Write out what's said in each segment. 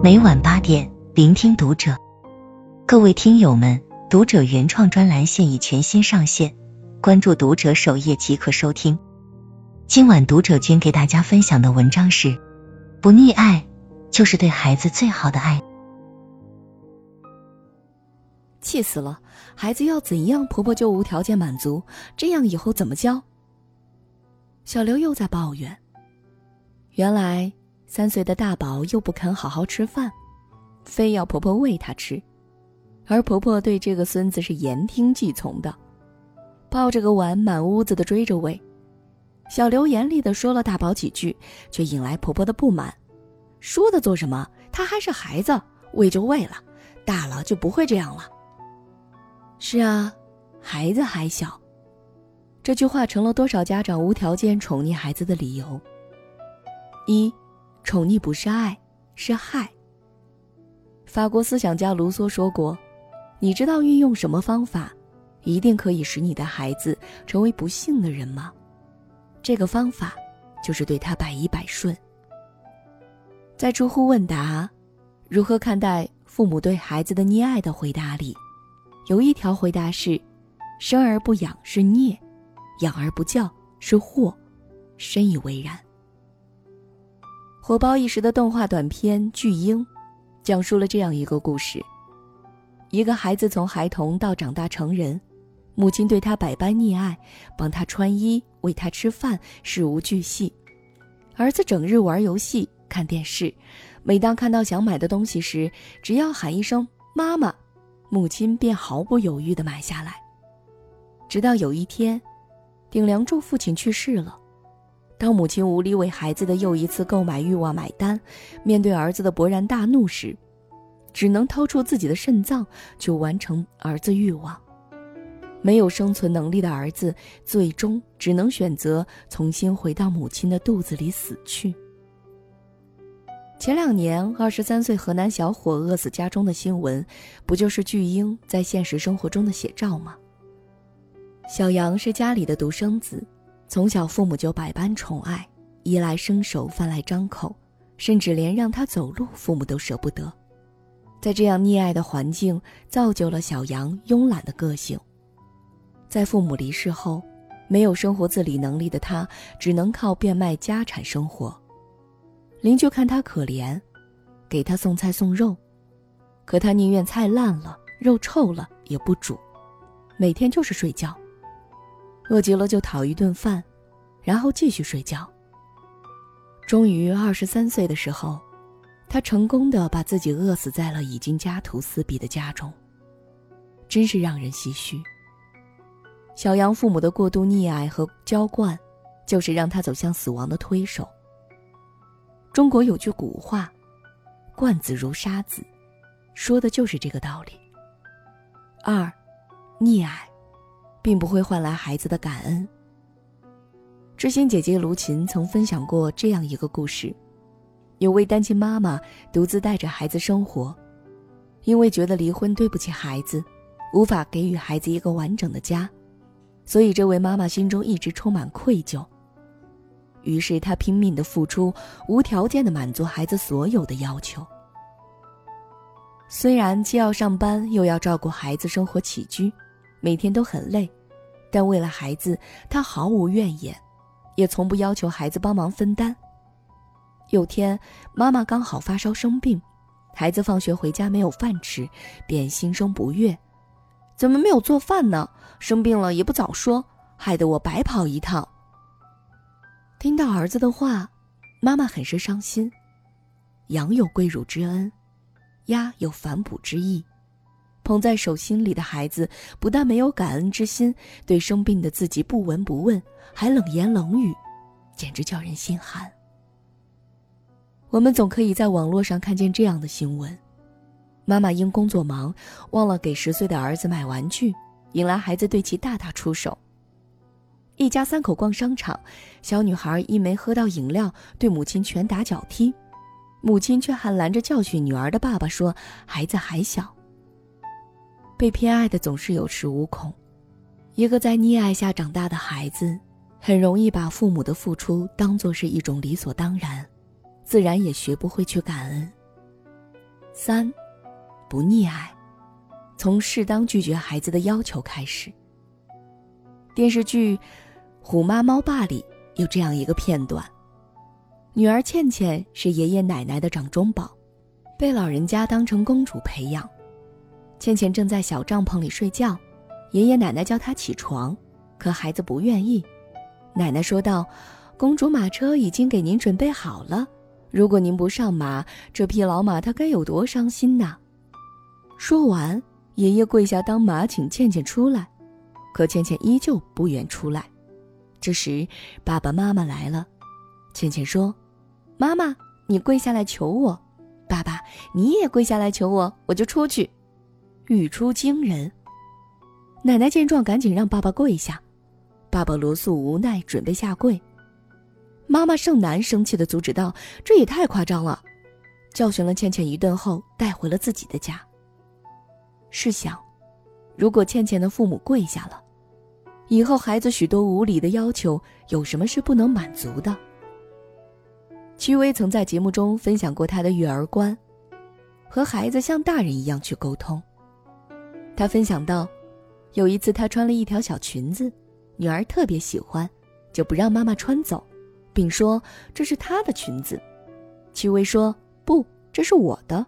每晚八点，聆听读者。各位听友们，读者原创专栏现已全新上线，关注读者首页即可收听。今晚读者君给大家分享的文章是：不溺爱就是对孩子最好的爱。气死了！孩子要怎样，婆婆就无条件满足，这样以后怎么教？小刘又在抱怨。原来三岁的大宝又不肯好好吃饭，非要婆婆喂他吃，而婆婆对这个孙子是言听计从的，抱着个碗满屋子的追着喂。小刘严厉的说了大宝几句，却引来婆婆的不满。说的做什么？他还是孩子，喂就喂了，大了就不会这样了。是啊，孩子还小。这句话成了多少家长无条件宠溺孩子的理由。一，宠溺不是爱，是害。法国思想家卢梭说过：“你知道运用什么方法，一定可以使你的孩子成为不幸的人吗？这个方法就是对他百依百顺。”在知乎问答“如何看待父母对孩子的溺爱”的回答里。有一条回答是：生而不养是孽，养而不教是祸，深以为然。火爆一时的动画短片《巨婴》，讲述了这样一个故事：一个孩子从孩童到长大成人，母亲对他百般溺爱，帮他穿衣、喂他吃饭，事无巨细；儿子整日玩游戏、看电视，每当看到想买的东西时，只要喊一声“妈妈”。母亲便毫不犹豫地买下来。直到有一天，顶梁柱父亲去世了。当母亲无力为孩子的又一次购买欲望买单，面对儿子的勃然大怒时，只能掏出自己的肾脏去完成儿子欲望。没有生存能力的儿子，最终只能选择重新回到母亲的肚子里死去。前两年，二十三岁河南小伙饿死家中的新闻，不就是巨婴在现实生活中的写照吗？小杨是家里的独生子，从小父母就百般宠爱，衣来伸手，饭来张口，甚至连让他走路，父母都舍不得。在这样溺爱的环境，造就了小杨慵懒的个性。在父母离世后，没有生活自理能力的他，只能靠变卖家产生活。邻居看他可怜，给他送菜送肉，可他宁愿菜烂了、肉臭了也不煮，每天就是睡觉。饿极了就讨一顿饭，然后继续睡觉。终于二十三岁的时候，他成功的把自己饿死在了已经家徒四壁的家中，真是让人唏嘘。小杨父母的过度溺爱和娇惯，就是让他走向死亡的推手。中国有句古话，“惯子如杀子”，说的就是这个道理。二，溺爱，并不会换来孩子的感恩。知心姐姐卢琴曾分享过这样一个故事：有位单亲妈妈独自带着孩子生活，因为觉得离婚对不起孩子，无法给予孩子一个完整的家，所以这位妈妈心中一直充满愧疚。于是她拼命的付出，无条件的满足孩子所有的要求。虽然既要上班，又要照顾孩子生活起居，每天都很累，但为了孩子，他毫无怨言，也从不要求孩子帮忙分担。有天，妈妈刚好发烧生病，孩子放学回家没有饭吃，便心生不悦：“怎么没有做饭呢？生病了也不早说，害得我白跑一趟。”听到儿子的话，妈妈很是伤心。羊有跪乳之恩，鸭有反哺之意。捧在手心里的孩子，不但没有感恩之心，对生病的自己不闻不问，还冷言冷语，简直叫人心寒。我们总可以在网络上看见这样的新闻：妈妈因工作忙，忘了给十岁的儿子买玩具，引来孩子对其大打出手。一家三口逛商场，小女孩因没喝到饮料，对母亲拳打脚踢，母亲却还拦着教训女儿的爸爸说：“孩子还小。”被偏爱的总是有恃无恐，一个在溺爱下长大的孩子，很容易把父母的付出当做是一种理所当然，自然也学不会去感恩。三，不溺爱，从适当拒绝孩子的要求开始。电视剧《虎妈猫爸》里有这样一个片段：女儿倩倩是爷爷奶奶的掌中宝，被老人家当成公主培养。倩倩正在小帐篷里睡觉，爷爷奶奶叫她起床，可孩子不愿意。奶奶说道：“公主马车已经给您准备好了，如果您不上马，这匹老马它该有多伤心呐！”说完，爷爷跪下当马，请倩倩出来，可倩倩依旧不愿出来。这时，爸爸妈妈来了，倩倩说：“妈妈，你跪下来求我；爸爸，你也跪下来求我，我就出去。”语出惊人。奶奶见状，赶紧让爸爸跪下。爸爸罗素无奈，准备下跪。妈妈盛楠生气的阻止道：“这也太夸张了！”教训了倩倩一顿后，带回了自己的家。试想，如果倩倩的父母跪下了，以后孩子许多无理的要求，有什么是不能满足的？戚薇曾在节目中分享过她的育儿观：和孩子像大人一样去沟通。她分享到，有一次她穿了一条小裙子。女儿特别喜欢，就不让妈妈穿走，并说这是她的裙子。戚薇说：“不，这是我的。”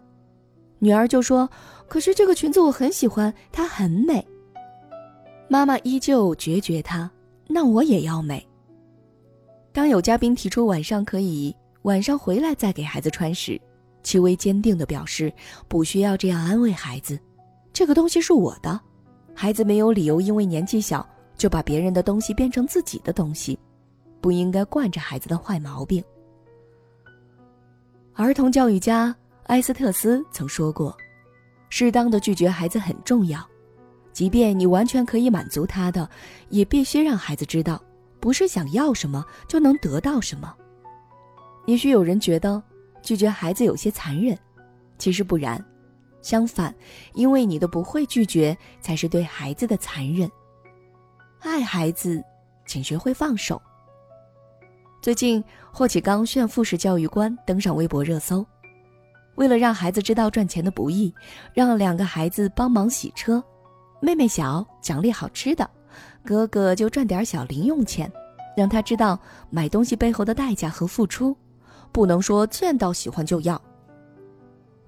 女儿就说：“可是这个裙子我很喜欢，它很美。”妈妈依旧决绝她：“那我也要美。”当有嘉宾提出晚上可以晚上回来再给孩子穿时，戚薇坚定地表示：“不需要这样安慰孩子，这个东西是我的，孩子没有理由因为年纪小。”就把别人的东西变成自己的东西，不应该惯着孩子的坏毛病。儿童教育家埃斯特斯曾说过：“适当的拒绝孩子很重要，即便你完全可以满足他的，也必须让孩子知道，不是想要什么就能得到什么。”也许有人觉得拒绝孩子有些残忍，其实不然，相反，因为你的不会拒绝，才是对孩子的残忍。爱孩子，请学会放手。最近，霍启刚炫富式教育观登上微博热搜。为了让孩子知道赚钱的不易，让两个孩子帮忙洗车，妹妹小奖励好吃的，哥哥就赚点小零用钱，让他知道买东西背后的代价和付出，不能说见到喜欢就要。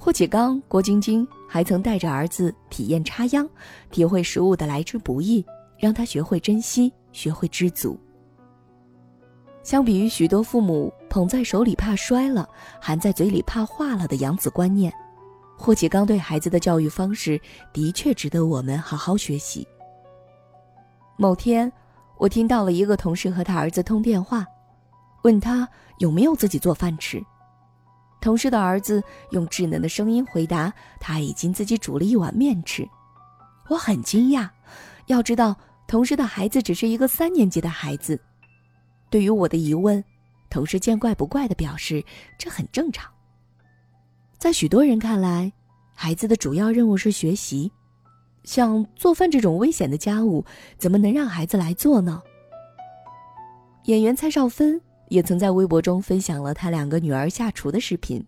霍启刚、郭晶晶还曾带着儿子体验插秧，体会食物的来之不易。让他学会珍惜，学会知足。相比于许多父母捧在手里怕摔了，含在嘴里怕化了的养子观念，霍启刚对孩子的教育方式的确值得我们好好学习。某天，我听到了一个同事和他儿子通电话，问他有没有自己做饭吃。同事的儿子用稚嫩的声音回答：“他已经自己煮了一碗面吃。”我很惊讶，要知道。同事的孩子只是一个三年级的孩子，对于我的疑问，同事见怪不怪的表示这很正常。在许多人看来，孩子的主要任务是学习，像做饭这种危险的家务，怎么能让孩子来做呢？演员蔡少芬也曾在微博中分享了他两个女儿下厨的视频，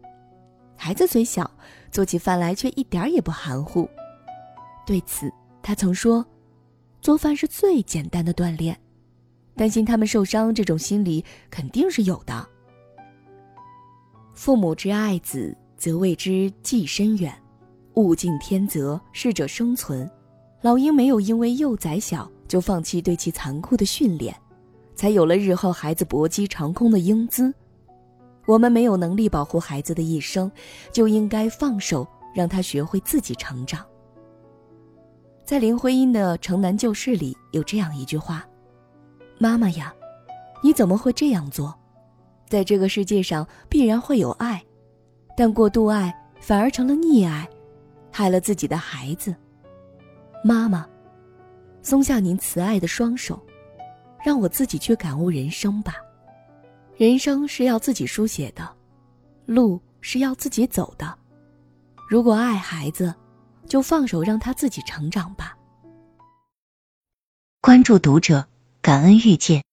孩子虽小，做起饭来却一点也不含糊。对此，他曾说。做饭是最简单的锻炼，担心他们受伤这种心理肯定是有的。父母之爱子，则为之计深远；物竞天择，适者生存。老鹰没有因为幼崽小就放弃对其残酷的训练，才有了日后孩子搏击长空的英姿。我们没有能力保护孩子的一生，就应该放手，让他学会自己成长。在林徽因的《城南旧事》里有这样一句话：“妈妈呀，你怎么会这样做？在这个世界上必然会有爱，但过度爱反而成了溺爱，害了自己的孩子。妈妈，松下您慈爱的双手，让我自己去感悟人生吧。人生是要自己书写的，路是要自己走的。如果爱孩子。”就放手让他自己成长吧。关注读者，感恩遇见。